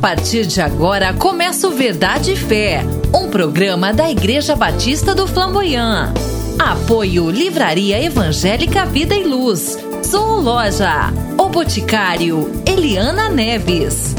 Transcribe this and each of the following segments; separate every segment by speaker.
Speaker 1: partir de agora começa o Verdade e Fé, um programa da Igreja Batista do Flamboyant. Apoio Livraria Evangélica Vida e Luz. Sou Loja. O Boticário Eliana Neves.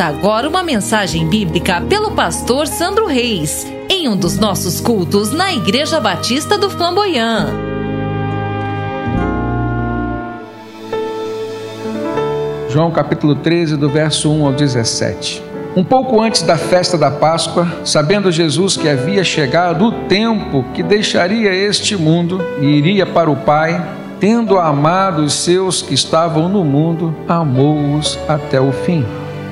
Speaker 1: Ouça agora uma mensagem bíblica pelo pastor Sandro Reis, em um dos nossos cultos na Igreja Batista do Flamboyant.
Speaker 2: João capítulo 13, do verso 1 ao 17. Um pouco antes da festa da Páscoa, sabendo Jesus que havia chegado o tempo que deixaria este mundo e iria para o Pai, tendo amado os seus que estavam no mundo, amou-os até o fim.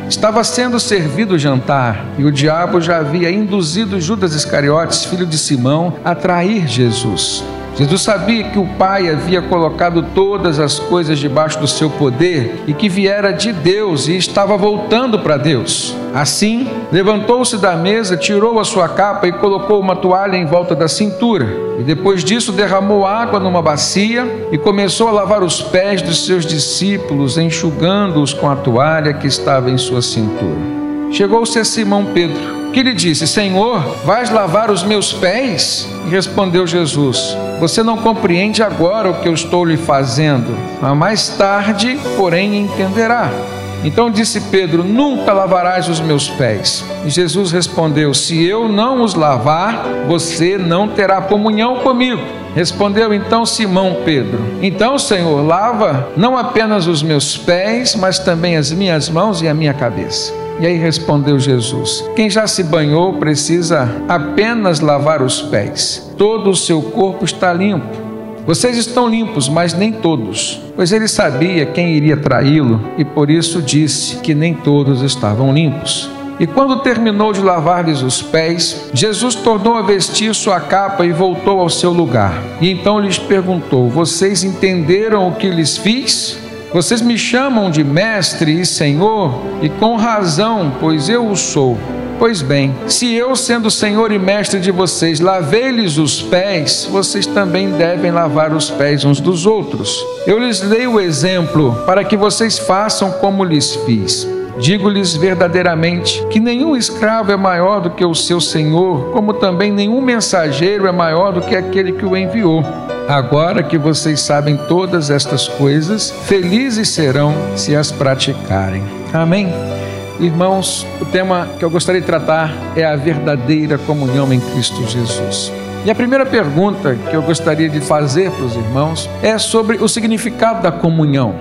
Speaker 2: Estava sendo servido o jantar e o diabo já havia induzido Judas Iscariotes, filho de Simão, a trair Jesus. Jesus sabia que o Pai havia colocado todas as coisas debaixo do seu poder e que viera de Deus e estava voltando para Deus. Assim, levantou-se da mesa, tirou a sua capa e colocou uma toalha em volta da cintura. E depois disso, derramou água numa bacia e começou a lavar os pés dos seus discípulos, enxugando-os com a toalha que estava em sua cintura. Chegou-se a Simão Pedro que lhe disse: Senhor, vais lavar os meus pés? E respondeu Jesus: Você não compreende agora o que eu estou lhe fazendo, mas mais tarde, porém, entenderá. Então disse Pedro: Nunca lavarás os meus pés. E Jesus respondeu: Se eu não os lavar, você não terá comunhão comigo. Respondeu então Simão Pedro: Então, Senhor, lava não apenas os meus pés, mas também as minhas mãos e a minha cabeça. E aí respondeu Jesus: Quem já se banhou precisa apenas lavar os pés, todo o seu corpo está limpo. Vocês estão limpos, mas nem todos, pois ele sabia quem iria traí-lo e por isso disse que nem todos estavam limpos. E quando terminou de lavar-lhes os pés, Jesus tornou a vestir sua capa e voltou ao seu lugar. E então lhes perguntou: Vocês entenderam o que lhes fiz? Vocês me chamam de mestre e senhor, e com razão, pois eu o sou. Pois bem, se eu, sendo senhor e mestre de vocês, lavei-lhes os pés, vocês também devem lavar os pés uns dos outros. Eu lhes dei o exemplo para que vocês façam como lhes fiz. Digo-lhes verdadeiramente que nenhum escravo é maior do que o seu senhor, como também nenhum mensageiro é maior do que aquele que o enviou. Agora que vocês sabem todas estas coisas, felizes serão se as praticarem. Amém. Irmãos, o tema que eu gostaria de tratar é a verdadeira comunhão em Cristo Jesus. E a primeira pergunta que eu gostaria de fazer para os irmãos é sobre o significado da comunhão.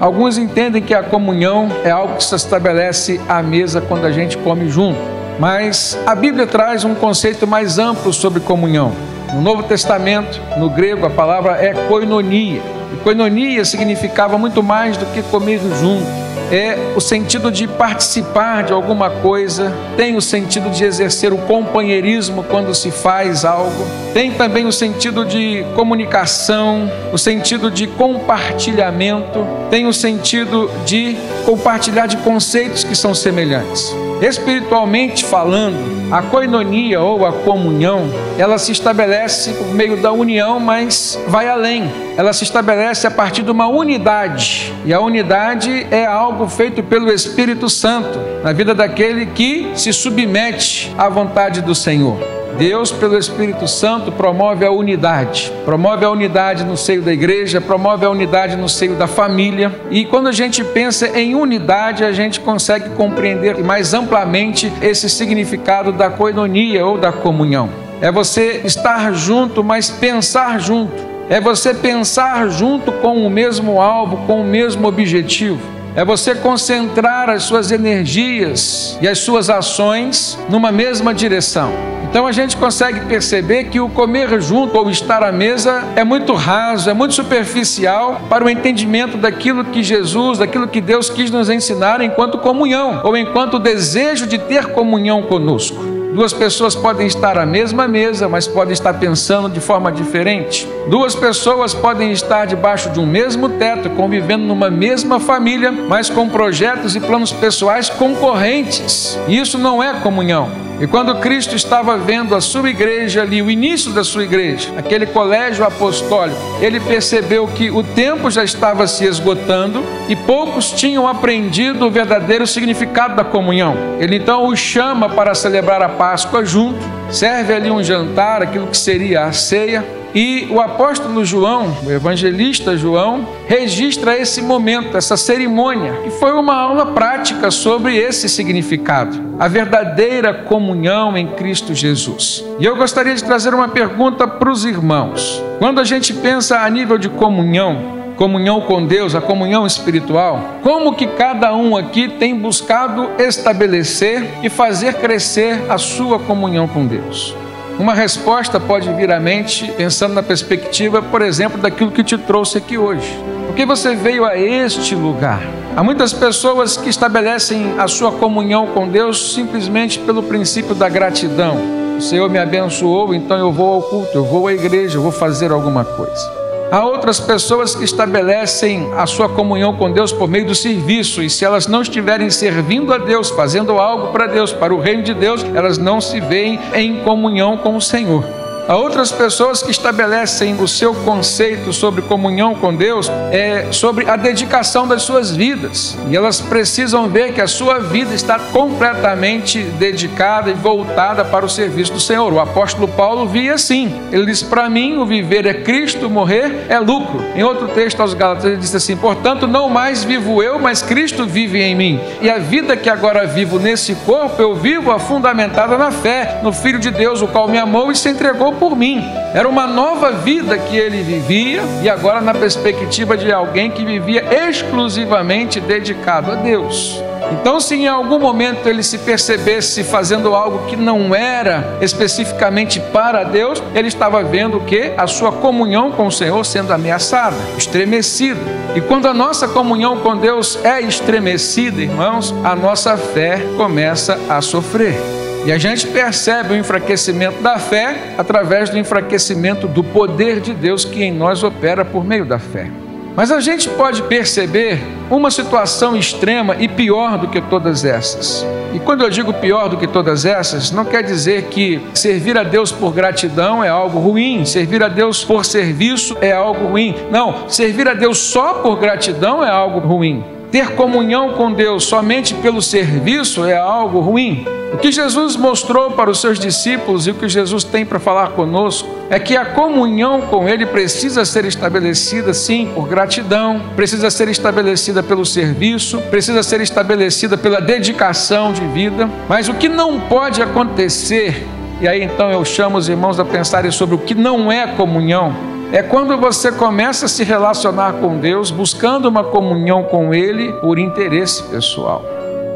Speaker 2: Alguns entendem que a comunhão é algo que se estabelece à mesa quando a gente come junto, mas a Bíblia traz um conceito mais amplo sobre comunhão. No Novo Testamento, no grego, a palavra é koinonia. E koinonia significava muito mais do que comer junto é o sentido de participar de alguma coisa, tem o sentido de exercer o companheirismo quando se faz algo, tem também o sentido de comunicação, o sentido de compartilhamento, tem o sentido de compartilhar de conceitos que são semelhantes. Espiritualmente falando, a coinonia ou a comunhão, ela se estabelece por meio da união, mas vai além. Ela se estabelece a partir de uma unidade. E a unidade é algo feito pelo Espírito Santo na vida daquele que se submete à vontade do Senhor. Deus, pelo Espírito Santo, promove a unidade. Promove a unidade no seio da igreja, promove a unidade no seio da família. E quando a gente pensa em unidade, a gente consegue compreender mais amplamente esse significado da coinonia ou da comunhão. É você estar junto, mas pensar junto. É você pensar junto com o mesmo alvo, com o mesmo objetivo é você concentrar as suas energias e as suas ações numa mesma direção. Então a gente consegue perceber que o comer junto ou estar à mesa é muito raso, é muito superficial para o entendimento daquilo que Jesus, daquilo que Deus quis nos ensinar enquanto comunhão ou enquanto desejo de ter comunhão conosco. Duas pessoas podem estar à mesma mesa, mas podem estar pensando de forma diferente. Duas pessoas podem estar debaixo de um mesmo teto, convivendo numa mesma família, mas com projetos e planos pessoais concorrentes. Isso não é comunhão. E quando Cristo estava vendo a sua igreja ali, o início da sua igreja, aquele colégio apostólico, ele percebeu que o tempo já estava se esgotando e poucos tinham aprendido o verdadeiro significado da comunhão. Ele então os chama para celebrar a Páscoa junto, serve ali um jantar, aquilo que seria a ceia, e o apóstolo João, o evangelista João, registra esse momento, essa cerimônia, que foi uma aula prática sobre esse significado, a verdadeira comunhão em Cristo Jesus. E eu gostaria de trazer uma pergunta para os irmãos. Quando a gente pensa a nível de comunhão, comunhão com Deus, a comunhão espiritual, como que cada um aqui tem buscado estabelecer e fazer crescer a sua comunhão com Deus? Uma resposta pode vir à mente pensando na perspectiva, por exemplo, daquilo que te trouxe aqui hoje. Porque você veio a este lugar. Há muitas pessoas que estabelecem a sua comunhão com Deus simplesmente pelo princípio da gratidão. O Senhor me abençoou, então eu vou ao culto, eu vou à igreja, eu vou fazer alguma coisa. Há outras pessoas que estabelecem a sua comunhão com Deus por meio do serviço, e se elas não estiverem servindo a Deus, fazendo algo para Deus, para o reino de Deus, elas não se veem em comunhão com o Senhor. Há outras pessoas que estabelecem o seu conceito sobre comunhão com Deus é sobre a dedicação das suas vidas. E elas precisam ver que a sua vida está completamente dedicada e voltada para o serviço do Senhor. O apóstolo Paulo via assim. Ele diz: Para mim, o viver é Cristo, morrer é lucro. Em outro texto aos Gálatas, ele disse assim: Portanto, não mais vivo eu, mas Cristo vive em mim. E a vida que agora vivo nesse corpo, eu vivo a fundamentada na fé, no Filho de Deus, o qual me amou e se entregou por mim. Era uma nova vida que ele vivia e agora na perspectiva de alguém que vivia exclusivamente dedicado a Deus. Então, se em algum momento ele se percebesse fazendo algo que não era especificamente para Deus, ele estava vendo que a sua comunhão com o Senhor sendo ameaçada, estremecida. E quando a nossa comunhão com Deus é estremecida, irmãos, a nossa fé começa a sofrer. E a gente percebe o enfraquecimento da fé através do enfraquecimento do poder de Deus que em nós opera por meio da fé. Mas a gente pode perceber uma situação extrema e pior do que todas essas. E quando eu digo pior do que todas essas, não quer dizer que servir a Deus por gratidão é algo ruim, servir a Deus por serviço é algo ruim. Não, servir a Deus só por gratidão é algo ruim. Ter comunhão com Deus somente pelo serviço é algo ruim. O que Jesus mostrou para os seus discípulos e o que Jesus tem para falar conosco é que a comunhão com Ele precisa ser estabelecida, sim, por gratidão, precisa ser estabelecida pelo serviço, precisa ser estabelecida pela dedicação de vida, mas o que não pode acontecer, e aí então eu chamo os irmãos a pensarem sobre o que não é comunhão, é quando você começa a se relacionar com Deus, buscando uma comunhão com Ele por interesse pessoal.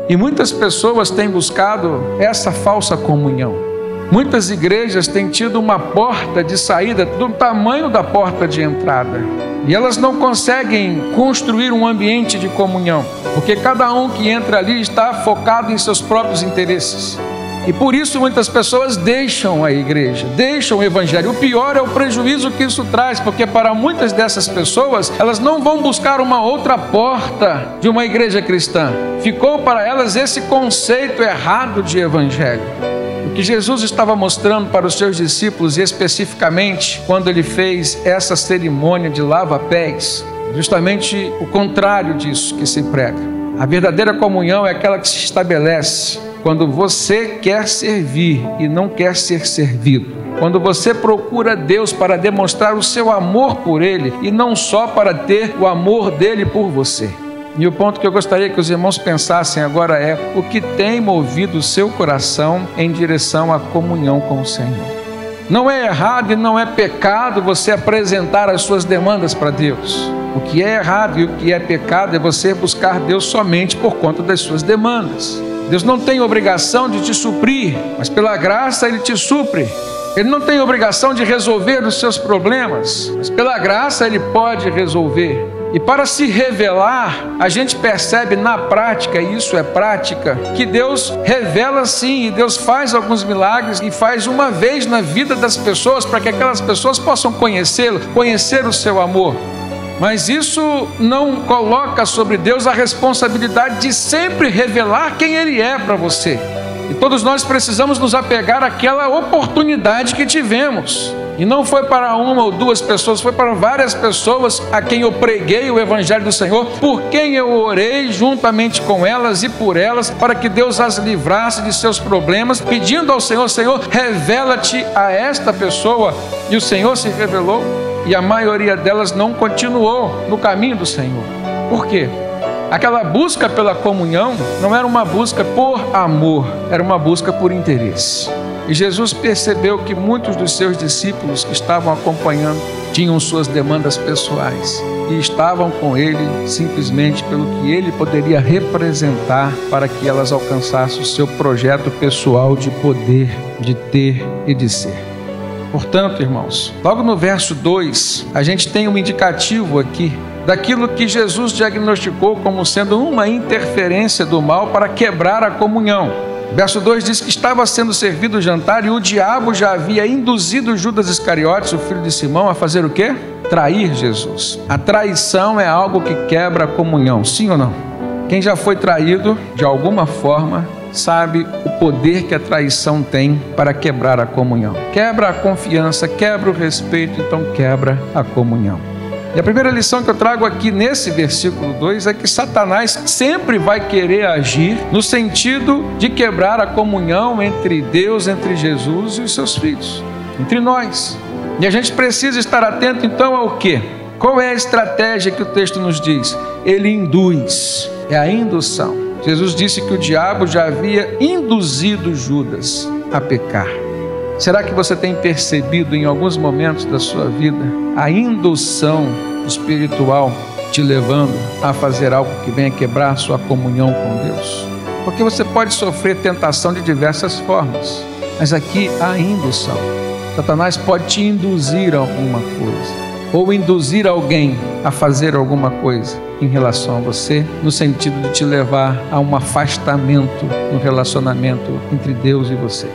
Speaker 2: E muitas pessoas têm buscado essa falsa comunhão. Muitas igrejas têm tido uma porta de saída do tamanho da porta de entrada. E elas não conseguem construir um ambiente de comunhão, porque cada um que entra ali está focado em seus próprios interesses. E por isso muitas pessoas deixam a igreja, deixam o evangelho. O pior é o prejuízo que isso traz, porque para muitas dessas pessoas, elas não vão buscar uma outra porta de uma igreja cristã. Ficou para elas esse conceito errado de evangelho. O que Jesus estava mostrando para os seus discípulos, e especificamente quando ele fez essa cerimônia de lava-pés, justamente o contrário disso que se prega. A verdadeira comunhão é aquela que se estabelece quando você quer servir e não quer ser servido. Quando você procura Deus para demonstrar o seu amor por Ele e não só para ter o amor dele por você. E o ponto que eu gostaria que os irmãos pensassem agora é o que tem movido o seu coração em direção à comunhão com o Senhor. Não é errado e não é pecado você apresentar as suas demandas para Deus. O que é errado e o que é pecado é você buscar Deus somente por conta das suas demandas. Deus não tem obrigação de te suprir, mas pela graça Ele te supre. Ele não tem obrigação de resolver os seus problemas, mas pela graça Ele pode resolver. E para se revelar, a gente percebe na prática, e isso é prática, que Deus revela sim, e Deus faz alguns milagres e faz uma vez na vida das pessoas para que aquelas pessoas possam conhecê-lo, conhecer o seu amor. Mas isso não coloca sobre Deus a responsabilidade de sempre revelar quem Ele é para você. E todos nós precisamos nos apegar àquela oportunidade que tivemos. E não foi para uma ou duas pessoas, foi para várias pessoas a quem eu preguei o Evangelho do Senhor, por quem eu orei juntamente com elas e por elas, para que Deus as livrasse de seus problemas, pedindo ao Senhor: Senhor, revela-te a esta pessoa. E o Senhor se revelou, e a maioria delas não continuou no caminho do Senhor. Por quê? Aquela busca pela comunhão não era uma busca por amor, era uma busca por interesse. E Jesus percebeu que muitos dos seus discípulos que estavam acompanhando tinham suas demandas pessoais e estavam com ele simplesmente pelo que ele poderia representar para que elas alcançassem o seu projeto pessoal de poder, de ter e de ser. Portanto, irmãos, logo no verso 2, a gente tem um indicativo aqui daquilo que Jesus diagnosticou como sendo uma interferência do mal para quebrar a comunhão. Verso 2 diz que estava sendo servido o jantar e o diabo já havia induzido Judas Iscariotes, o filho de Simão, a fazer o quê? Trair Jesus. A traição é algo que quebra a comunhão, sim ou não? Quem já foi traído, de alguma forma, sabe o poder que a traição tem para quebrar a comunhão. Quebra a confiança, quebra o respeito, então quebra a comunhão. E a primeira lição que eu trago aqui nesse versículo 2 é que Satanás sempre vai querer agir no sentido de quebrar a comunhão entre Deus, entre Jesus e os seus filhos, entre nós. E a gente precisa estar atento então ao que? Qual é a estratégia que o texto nos diz? Ele induz, é a indução. Jesus disse que o diabo já havia induzido Judas a pecar. Será que você tem percebido em alguns momentos da sua vida a indução espiritual te levando a fazer algo que venha quebrar sua comunhão com Deus? Porque você pode sofrer tentação de diversas formas, mas aqui há indução. Satanás pode te induzir a alguma coisa, ou induzir alguém a fazer alguma coisa em relação a você, no sentido de te levar a um afastamento no relacionamento entre Deus e você.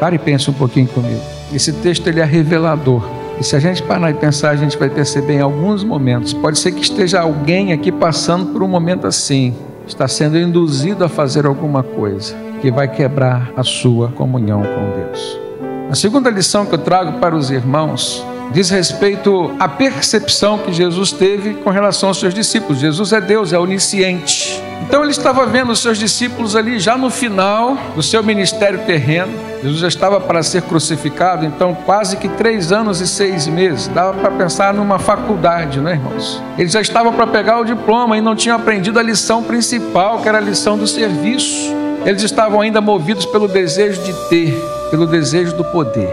Speaker 2: Pare e pense um pouquinho comigo. Esse texto ele é revelador. E se a gente parar e pensar, a gente vai perceber em alguns momentos. Pode ser que esteja alguém aqui passando por um momento assim, está sendo induzido a fazer alguma coisa que vai quebrar a sua comunhão com Deus. A segunda lição que eu trago para os irmãos diz respeito à percepção que Jesus teve com relação aos seus discípulos. Jesus é Deus, é onisciente. Então ele estava vendo os seus discípulos ali já no final do seu ministério terreno. Jesus já estava para ser crucificado, então quase que três anos e seis meses. Dava para pensar numa faculdade, né, irmãos? Ele já estava para pegar o diploma e não tinha aprendido a lição principal, que era a lição do serviço. Eles estavam ainda movidos pelo desejo de ter, pelo desejo do poder.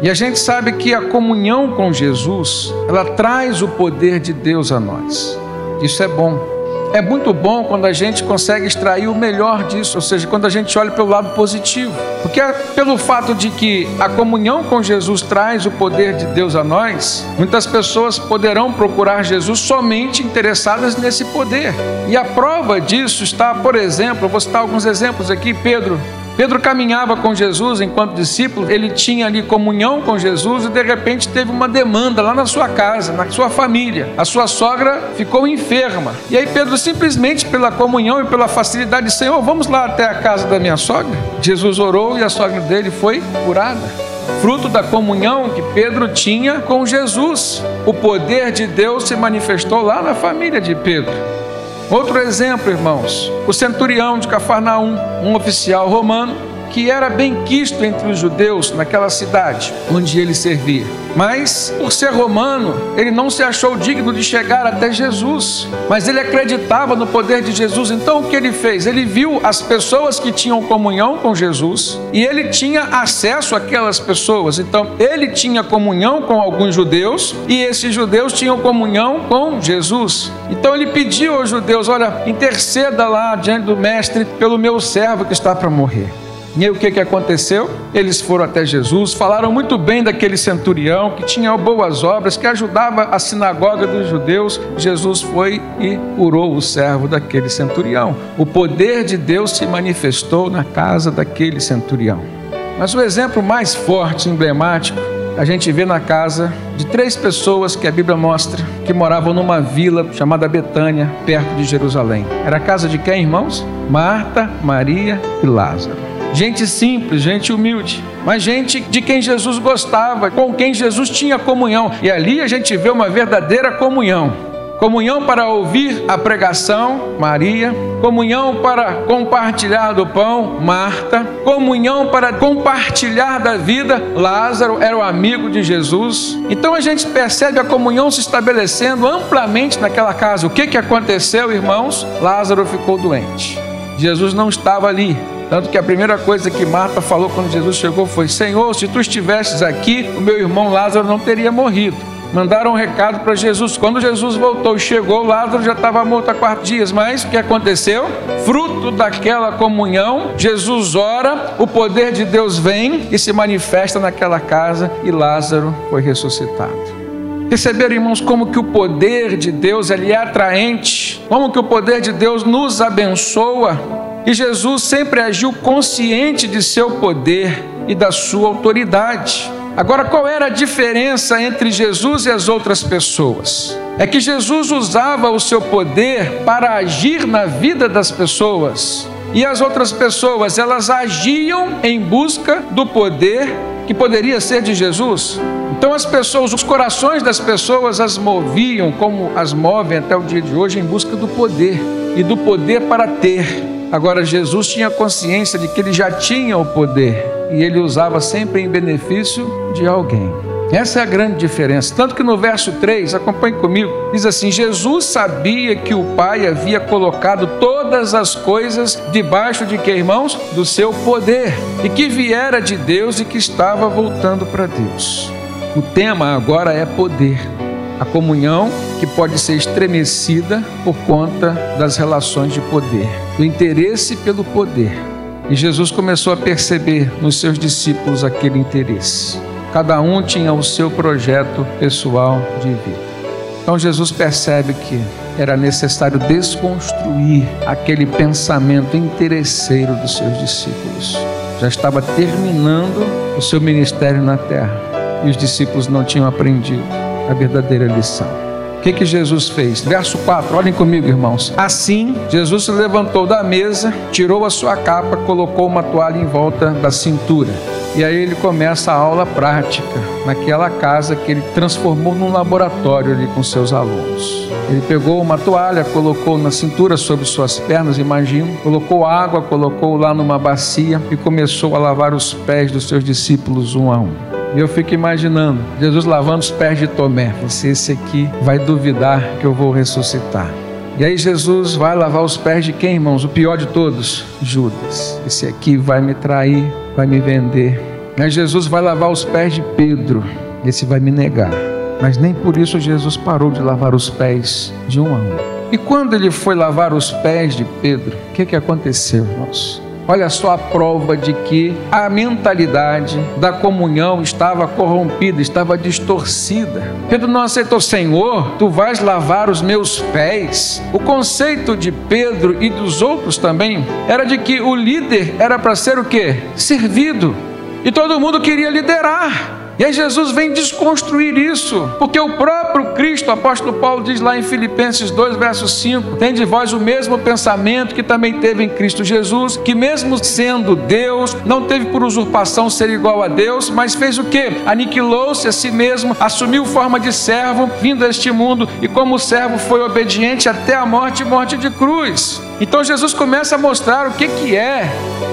Speaker 2: E a gente sabe que a comunhão com Jesus, ela traz o poder de Deus a nós. Isso é bom. É muito bom quando a gente consegue extrair o melhor disso, ou seja, quando a gente olha pelo lado positivo. Porque é pelo fato de que a comunhão com Jesus traz o poder de Deus a nós, muitas pessoas poderão procurar Jesus somente interessadas nesse poder. E a prova disso está, por exemplo, vou citar alguns exemplos aqui, Pedro Pedro caminhava com Jesus enquanto discípulo, ele tinha ali comunhão com Jesus e de repente teve uma demanda lá na sua casa, na sua família. A sua sogra ficou enferma. E aí Pedro simplesmente pela comunhão e pela facilidade Senhor, vamos lá até a casa da minha sogra. Jesus orou e a sogra dele foi curada fruto da comunhão que Pedro tinha com Jesus. O poder de Deus se manifestou lá na família de Pedro. Outro exemplo, irmãos, o centurião de Cafarnaum, um oficial romano que era bem quisto entre os judeus naquela cidade onde ele servia. Mas, por ser romano, ele não se achou digno de chegar até Jesus. Mas ele acreditava no poder de Jesus. Então, o que ele fez? Ele viu as pessoas que tinham comunhão com Jesus e ele tinha acesso àquelas pessoas. Então, ele tinha comunhão com alguns judeus e esses judeus tinham comunhão com Jesus. Então, ele pediu aos judeus: Olha, interceda lá diante do Mestre pelo meu servo que está para morrer. E aí o que, que aconteceu? Eles foram até Jesus, falaram muito bem daquele centurião que tinha boas obras, que ajudava a sinagoga dos judeus. Jesus foi e curou o servo daquele centurião. O poder de Deus se manifestou na casa daquele centurião. Mas o exemplo mais forte, emblemático, a gente vê na casa de três pessoas que a Bíblia mostra que moravam numa vila chamada Betânia, perto de Jerusalém. Era a casa de quem, irmãos? Marta, Maria e Lázaro gente simples, gente humilde, mas gente de quem Jesus gostava, com quem Jesus tinha comunhão. E ali a gente vê uma verdadeira comunhão. Comunhão para ouvir a pregação, Maria. Comunhão para compartilhar do pão, Marta. Comunhão para compartilhar da vida, Lázaro era o amigo de Jesus. Então a gente percebe a comunhão se estabelecendo amplamente naquela casa. O que, que aconteceu, irmãos? Lázaro ficou doente. Jesus não estava ali, tanto que a primeira coisa que Marta falou quando Jesus chegou foi: Senhor, se tu estivesses aqui, o meu irmão Lázaro não teria morrido. Mandaram um recado para Jesus. Quando Jesus voltou e chegou, Lázaro já estava morto há quatro dias. Mas o que aconteceu? Fruto daquela comunhão, Jesus ora, o poder de Deus vem e se manifesta naquela casa e Lázaro foi ressuscitado. Perceberam, irmãos, como que o poder de Deus ele é atraente, como que o poder de Deus nos abençoa e Jesus sempre agiu consciente de seu poder e da sua autoridade. Agora, qual era a diferença entre Jesus e as outras pessoas? É que Jesus usava o seu poder para agir na vida das pessoas. E as outras pessoas, elas agiam em busca do poder que poderia ser de Jesus. Então as pessoas, os corações das pessoas as moviam como as movem até o dia de hoje em busca do poder e do poder para ter. Agora, Jesus tinha consciência de que ele já tinha o poder e ele usava sempre em benefício de alguém. Essa é a grande diferença. Tanto que no verso 3, acompanhe comigo, diz assim: Jesus sabia que o Pai havia colocado todas as coisas debaixo de que, irmãos? Do seu poder, e que viera de Deus e que estava voltando para Deus. O tema agora é poder a comunhão que pode ser estremecida por conta das relações de poder, do interesse pelo poder. E Jesus começou a perceber nos seus discípulos aquele interesse. Cada um tinha o seu projeto pessoal de vida. Então Jesus percebe que era necessário desconstruir aquele pensamento interesseiro dos seus discípulos. Já estava terminando o seu ministério na terra e os discípulos não tinham aprendido a verdadeira lição. O que, que Jesus fez? Verso 4, olhem comigo, irmãos. Assim, Jesus se levantou da mesa, tirou a sua capa, colocou uma toalha em volta da cintura. E aí ele começa a aula prática naquela casa que ele transformou num laboratório ali com seus alunos. Ele pegou uma toalha, colocou na cintura sobre suas pernas, imagino, colocou água, colocou lá numa bacia e começou a lavar os pés dos seus discípulos um a um. E eu fico imaginando Jesus lavando os pés de Tomé. Se esse aqui vai duvidar que eu vou ressuscitar. E aí Jesus vai lavar os pés de quem, irmãos? O pior de todos, Judas. Esse aqui vai me trair, vai me vender. Aí Jesus vai lavar os pés de Pedro. Esse vai me negar. Mas nem por isso Jesus parou de lavar os pés de um a um. E quando ele foi lavar os pés de Pedro, o que, que aconteceu, irmãos? Olha só a prova de que a mentalidade da comunhão estava corrompida, estava distorcida. Pedro não aceitou, Senhor, tu vais lavar os meus pés. O conceito de Pedro e dos outros também era de que o líder era para ser o quê? Servido. E todo mundo queria liderar. E aí Jesus vem desconstruir isso, porque o próprio Cristo, o apóstolo Paulo diz lá em Filipenses 2, verso 5, tem de vós o mesmo pensamento que também teve em Cristo Jesus, que mesmo sendo Deus, não teve por usurpação ser igual a Deus, mas fez o que? Aniquilou-se a si mesmo, assumiu forma de servo, vindo a este mundo, e como servo foi obediente até a morte e morte de cruz. Então Jesus começa a mostrar o que, que é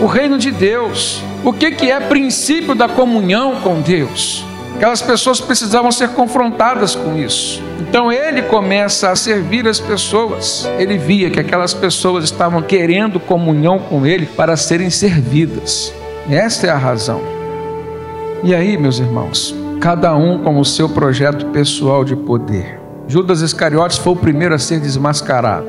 Speaker 2: o reino de Deus, o que, que é princípio da comunhão com Deus. Aquelas pessoas precisavam ser confrontadas com isso. Então ele começa a servir as pessoas. Ele via que aquelas pessoas estavam querendo comunhão com ele para serem servidas. Esta é a razão. E aí, meus irmãos, cada um com o seu projeto pessoal de poder. Judas Iscariotes foi o primeiro a ser desmascarado.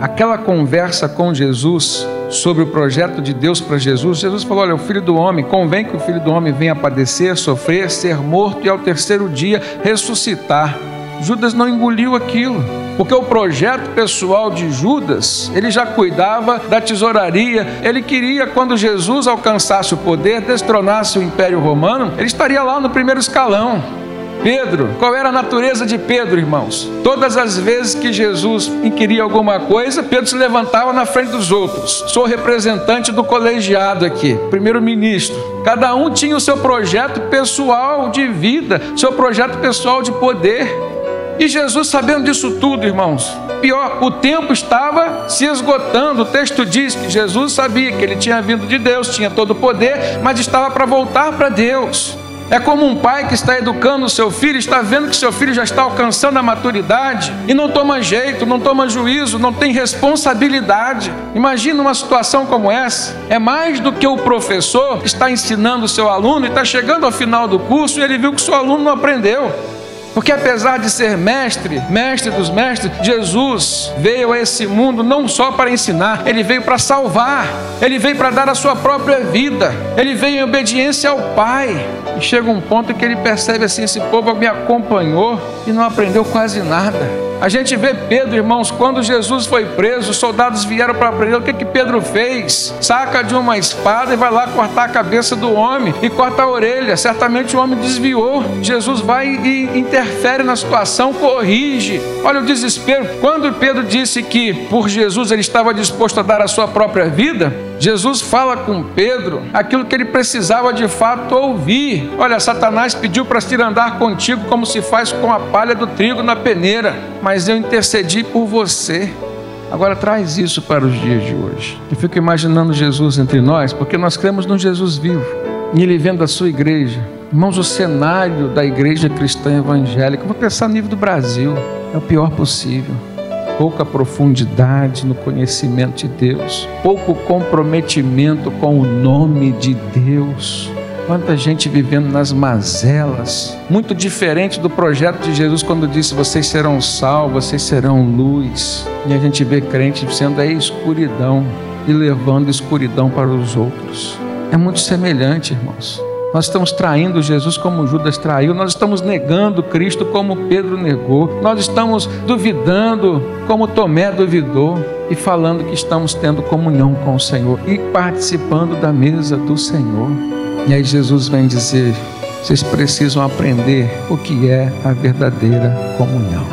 Speaker 2: Aquela conversa com Jesus sobre o projeto de Deus para Jesus, Jesus falou: Olha, o filho do homem, convém que o filho do homem venha padecer, sofrer, ser morto e ao terceiro dia ressuscitar. Judas não engoliu aquilo, porque o projeto pessoal de Judas, ele já cuidava da tesouraria, ele queria, quando Jesus alcançasse o poder, destronasse o Império Romano, ele estaria lá no primeiro escalão. Pedro, qual era a natureza de Pedro, irmãos? Todas as vezes que Jesus inquiria alguma coisa, Pedro se levantava na frente dos outros. Sou representante do colegiado aqui, primeiro-ministro. Cada um tinha o seu projeto pessoal de vida, seu projeto pessoal de poder. E Jesus, sabendo disso tudo, irmãos, pior, o tempo estava se esgotando. O texto diz que Jesus sabia que ele tinha vindo de Deus, tinha todo o poder, mas estava para voltar para Deus. É como um pai que está educando o seu filho, está vendo que seu filho já está alcançando a maturidade e não toma jeito, não toma juízo, não tem responsabilidade. Imagina uma situação como essa. É mais do que o professor está ensinando o seu aluno e está chegando ao final do curso e ele viu que o seu aluno não aprendeu. Porque apesar de ser mestre, mestre dos mestres, Jesus veio a esse mundo não só para ensinar, ele veio para salvar, ele veio para dar a sua própria vida, ele veio em obediência ao Pai. E chega um ponto que ele percebe assim: esse povo me acompanhou e não aprendeu quase nada. A gente vê Pedro, irmãos, quando Jesus foi preso, os soldados vieram para prender. O que que Pedro fez? Saca de uma espada e vai lá cortar a cabeça do homem e corta a orelha. Certamente o homem desviou. Jesus vai e interfere na situação, corrige. Olha o desespero. Quando Pedro disse que por Jesus ele estava disposto a dar a sua própria vida, Jesus fala com Pedro aquilo que ele precisava de fato ouvir. Olha, Satanás pediu para se andar contigo como se faz com a palha do trigo na peneira, mas eu intercedi por você. Agora traz isso para os dias de hoje. Eu fico imaginando Jesus entre nós, porque nós cremos no Jesus vivo. E ele vendo a sua igreja. Irmãos, o cenário da igreja cristã evangélica, vou pensar no nível do Brasil, é o pior possível pouca profundidade no conhecimento de Deus, pouco comprometimento com o nome de Deus. Quanta gente vivendo nas mazelas, muito diferente do projeto de Jesus quando disse: Vocês serão sal, vocês serão luz. E a gente vê crente sendo a escuridão e levando escuridão para os outros. É muito semelhante, irmãos. Nós estamos traindo Jesus como Judas traiu, nós estamos negando Cristo como Pedro negou, nós estamos duvidando como Tomé duvidou e falando que estamos tendo comunhão com o Senhor e participando da mesa do Senhor. E aí Jesus vem dizer: vocês precisam aprender o que é a verdadeira comunhão.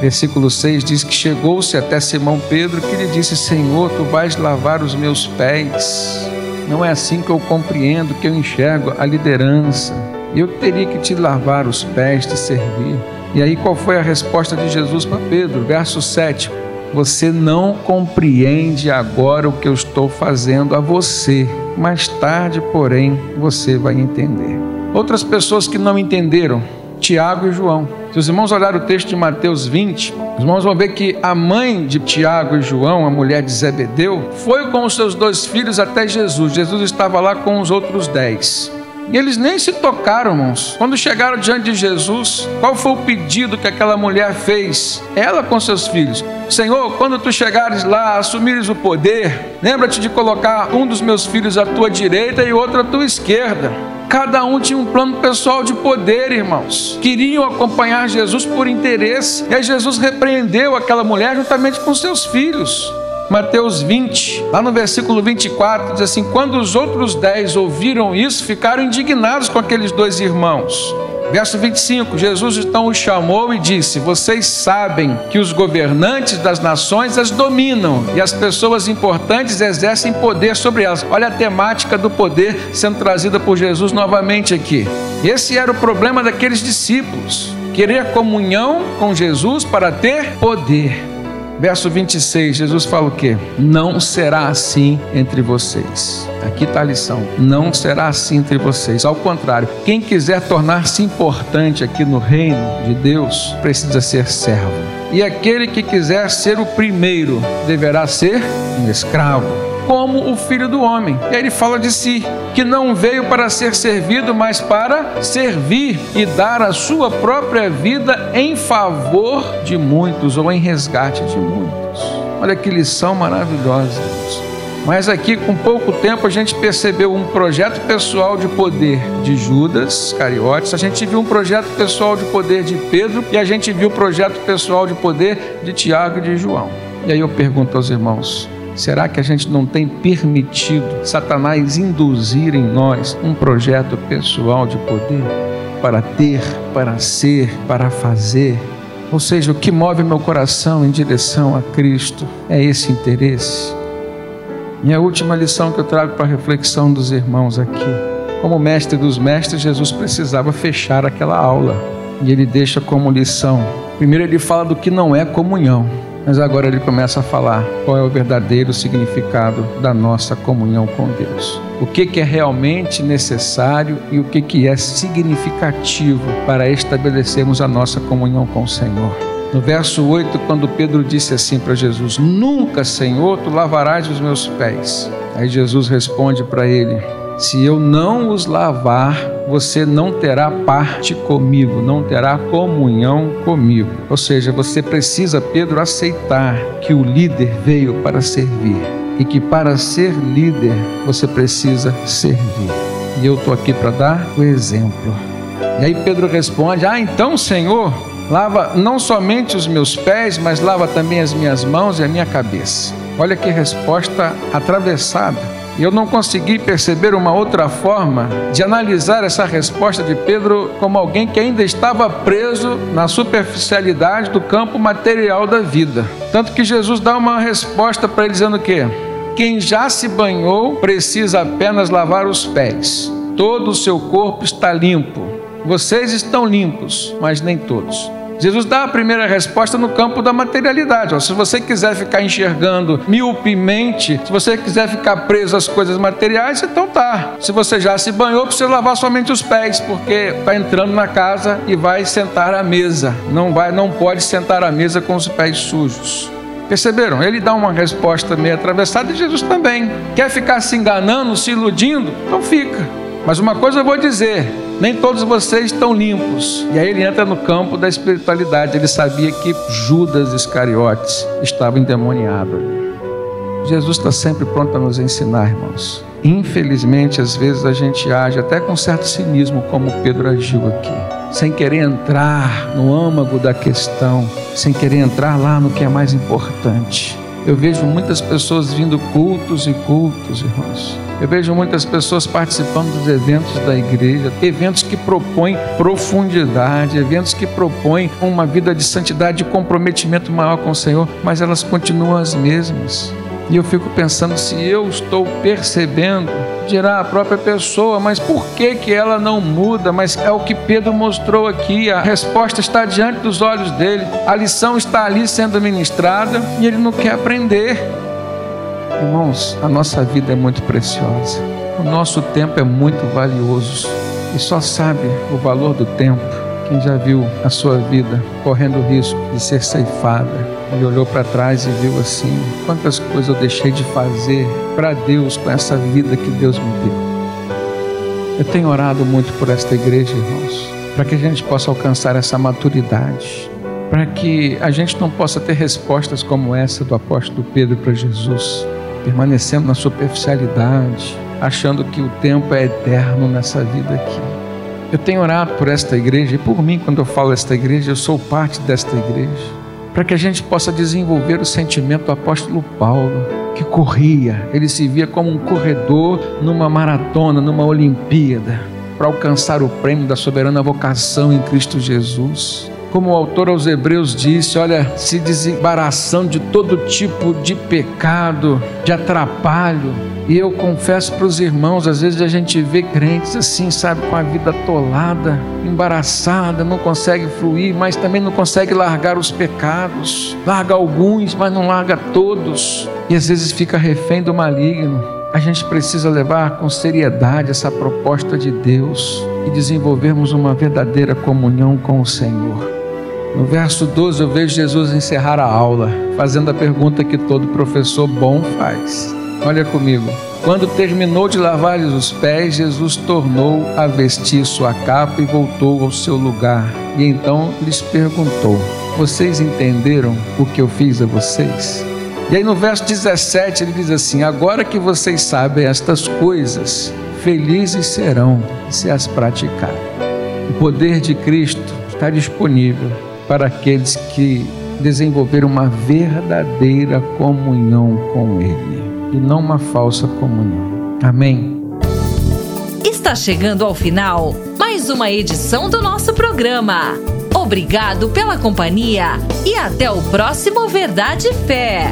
Speaker 2: Versículo 6 diz que chegou-se até Simão Pedro que lhe disse: Senhor, tu vais lavar os meus pés. Não é assim que eu compreendo, que eu enxergo a liderança. Eu teria que te lavar os pés, te servir. E aí qual foi a resposta de Jesus para Pedro? Verso 7. Você não compreende agora o que eu estou fazendo a você. Mais tarde, porém, você vai entender. Outras pessoas que não entenderam, Tiago e João. Se os irmãos olharem o texto de Mateus 20, os irmãos vão ver que a mãe de Tiago e João, a mulher de Zebedeu, foi com os seus dois filhos até Jesus. Jesus estava lá com os outros dez. E eles nem se tocaram, irmãos. Quando chegaram diante de Jesus, qual foi o pedido que aquela mulher fez? Ela com seus filhos. Senhor, quando tu chegares lá, assumires o poder, lembra-te de colocar um dos meus filhos à tua direita e outro à tua esquerda. Cada um tinha um plano pessoal de poder, irmãos. Queriam acompanhar Jesus por interesse. E aí Jesus repreendeu aquela mulher juntamente com seus filhos. Mateus 20, lá no versículo 24, diz assim: Quando os outros dez ouviram isso, ficaram indignados com aqueles dois irmãos. Verso 25: Jesus então os chamou e disse: Vocês sabem que os governantes das nações as dominam e as pessoas importantes exercem poder sobre elas. Olha a temática do poder sendo trazida por Jesus novamente aqui. Esse era o problema daqueles discípulos: querer comunhão com Jesus para ter poder. Verso 26, Jesus fala o que? Não será assim entre vocês. Aqui está a lição. Não será assim entre vocês. Ao contrário, quem quiser tornar-se importante aqui no reino de Deus precisa ser servo. E aquele que quiser ser o primeiro deverá ser um escravo como o filho do homem. E aí ele fala de si, que não veio para ser servido, mas para servir e dar a sua própria vida em favor de muitos ou em resgate de muitos. Olha que lição maravilhosa. Mas aqui, com pouco tempo, a gente percebeu um projeto pessoal de poder de Judas Cariotes, a gente viu um projeto pessoal de poder de Pedro e a gente viu o projeto pessoal de poder de Tiago e de João. E aí eu pergunto aos irmãos: Será que a gente não tem permitido Satanás induzir em nós um projeto pessoal de poder para ter, para ser, para fazer? Ou seja, o que move meu coração em direção a Cristo é esse interesse. Minha última lição que eu trago para a reflexão dos irmãos aqui. Como mestre dos mestres, Jesus precisava fechar aquela aula. E ele deixa como lição. Primeiro, ele fala do que não é comunhão. Mas agora ele começa a falar qual é o verdadeiro significado da nossa comunhão com Deus. O que, é realmente necessário e o que, que é significativo para estabelecermos a nossa comunhão com o Senhor. No verso 8, quando Pedro disse assim para Jesus: Nunca, Senhor, tu lavarás os meus pés. Aí Jesus responde para ele: Se eu não os lavar, você não terá parte comigo, não terá comunhão comigo. Ou seja, você precisa, Pedro, aceitar que o líder veio para servir e que para ser líder você precisa servir. E eu estou aqui para dar o exemplo. E aí Pedro responde: Ah, então, Senhor, lava não somente os meus pés, mas lava também as minhas mãos e a minha cabeça. Olha que resposta atravessada. E eu não consegui perceber uma outra forma de analisar essa resposta de Pedro como alguém que ainda estava preso na superficialidade do campo material da vida. Tanto que Jesus dá uma resposta para ele dizendo o quê? Quem já se banhou precisa apenas lavar os pés. Todo o seu corpo está limpo. Vocês estão limpos, mas nem todos. Jesus dá a primeira resposta no campo da materialidade. se você quiser ficar enxergando miopimente, se você quiser ficar preso às coisas materiais, então tá. Se você já se banhou, precisa lavar somente os pés, porque está entrando na casa e vai sentar à mesa. Não vai, não pode sentar à mesa com os pés sujos. Perceberam? Ele dá uma resposta meio atravessada e Jesus também. Quer ficar se enganando, se iludindo? Então fica. Mas uma coisa eu vou dizer: nem todos vocês estão limpos. E aí ele entra no campo da espiritualidade. Ele sabia que Judas Iscariotes estava endemoniado. Jesus está sempre pronto a nos ensinar, irmãos. Infelizmente, às vezes a gente age até com certo cinismo, como Pedro agiu aqui, sem querer entrar no âmago da questão, sem querer entrar lá no que é mais importante. Eu vejo muitas pessoas vindo cultos e cultos, irmãos. Eu vejo muitas pessoas participando dos eventos da igreja, eventos que propõem profundidade, eventos que propõem uma vida de santidade, de comprometimento maior com o Senhor, mas elas continuam as mesmas. E eu fico pensando se eu estou percebendo, dirá a própria pessoa, mas por que que ela não muda? Mas é o que Pedro mostrou aqui, a resposta está diante dos olhos dele. A lição está ali sendo ministrada e ele não quer aprender. Irmãos, a nossa vida é muito preciosa. O nosso tempo é muito valioso. E só sabe o valor do tempo quem já viu a sua vida correndo o risco de ser ceifada e olhou para trás e viu assim: quantas coisas eu deixei de fazer para Deus com essa vida que Deus me deu. Eu tenho orado muito por esta igreja, irmãos, para que a gente possa alcançar essa maturidade, para que a gente não possa ter respostas como essa do apóstolo Pedro para Jesus, permanecendo na superficialidade, achando que o tempo é eterno nessa vida aqui. Eu tenho orado por esta igreja e por mim, quando eu falo esta igreja, eu sou parte desta igreja para que a gente possa desenvolver o sentimento do apóstolo Paulo, que corria, ele se via como um corredor numa maratona, numa Olimpíada, para alcançar o prêmio da soberana vocação em Cristo Jesus. Como o autor aos Hebreus disse, olha, se desembaraçando de todo tipo de pecado, de atrapalho. E eu confesso para os irmãos, às vezes a gente vê crentes assim, sabe, com a vida atolada, embaraçada, não consegue fluir, mas também não consegue largar os pecados. Larga alguns, mas não larga todos. E às vezes fica refém do maligno. A gente precisa levar com seriedade essa proposta de Deus e desenvolvermos uma verdadeira comunhão com o Senhor. No verso 12 eu vejo Jesus encerrar a aula, fazendo a pergunta que todo professor bom faz. Olha comigo. Quando terminou de lavar-lhes os pés, Jesus tornou a vestir sua capa e voltou ao seu lugar. E então lhes perguntou: Vocês entenderam o que eu fiz a vocês? E aí no verso 17 ele diz assim: Agora que vocês sabem estas coisas, felizes serão se as praticarem. O poder de Cristo está disponível para aqueles que desenvolveram uma verdadeira comunhão com Ele e não uma falsa comunhão. Amém.
Speaker 1: Está chegando ao final mais uma edição do nosso programa. Obrigado pela companhia e até o próximo Verdade e Fé.